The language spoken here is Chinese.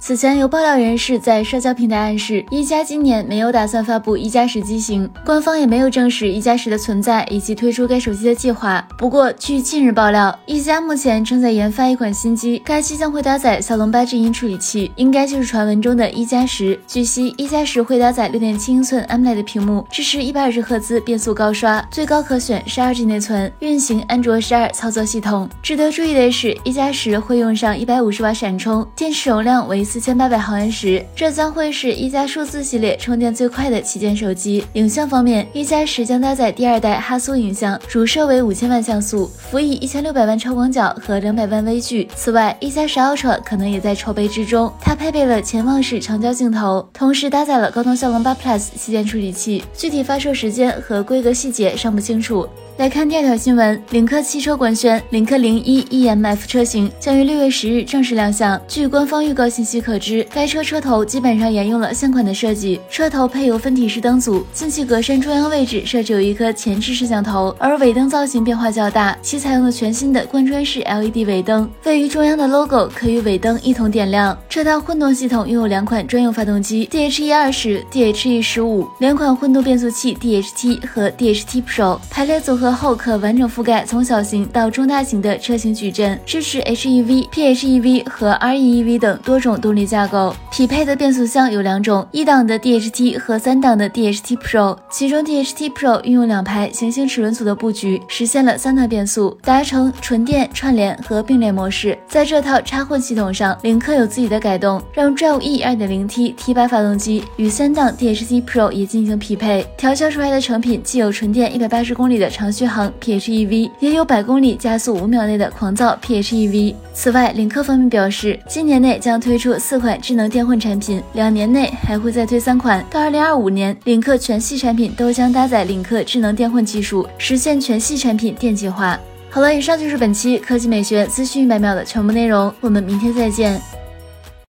此前有爆料人士在社交平台暗示，一加今年没有打算发布一加十机型，官方也没有证实一加十的存在以及推出该手机的计划。不过，据近日爆料，一加目前正在研发一款新机，该机将会搭载骁龙八 Gen 音处理器，应该就是传闻中的一加十。据悉，一加十会搭载六点七英寸 AMOLED 屏幕，支持一百二十赫兹变速高刷，最高可选十二 G 内存，运行安卓十二操作系统。值得注意的是，一加十会用上一百五十瓦闪充，电池容量为。四千八百毫安时，这将会是一加数字系列充电最快的旗舰手机。影像方面，一加十将搭载第二代哈苏影像，主摄为五千万像素，辅以一千六百万超广角和两百万微距。此外，一加十 Ultra 可能也在筹备之中，它配备了潜望式长焦镜头，同时搭载了高通骁龙八 Plus 旗舰处理器。具体发售时间和规格细节尚不清楚。来看第二条新闻，领克汽车官宣，领克零一 EMF 车型将于六月十日正式亮相。据官方预告信息可知，该车车头基本上沿用了现款的设计，车头配有分体式灯组，进气格栅中央位置设置有一颗前置摄像头，而尾灯造型变化较大，其采用了全新的贯穿式 LED 尾灯，位于中央的 logo 可与尾灯一同点亮。这套混动系统拥有两款专用发动机，DHE 二十、DHE 十五，两款混动变速器 DHT 和 DHT Pro，排列组合。后可完整覆盖从小型到中大型的车型矩阵，支持 HEV、PHEV 和 REEV 等多种动力架构。匹配的变速箱有两种，一档的 DHT 和三档的 DHT Pro，其中 DHT Pro 运用两排行星齿轮组的布局，实现了三档变速，达成纯电、串联和并联模式。在这套插混系统上，领克有自己的改动，让 Drive E 2.0T T8 发动机与三档 DHT Pro 也进行匹配，调教出来的成品既有纯电一百八十公里的长。续航 PHEV 也有百公里加速五秒内的狂躁 PHEV。此外，领克方面表示，今年内将推出四款智能电混产品，两年内还会再推三款。到二零二五年，领克全系产品都将搭载领克智能电混技术，实现全系产品电气化。好了，以上就是本期科技美学资讯一百秒的全部内容，我们明天再见。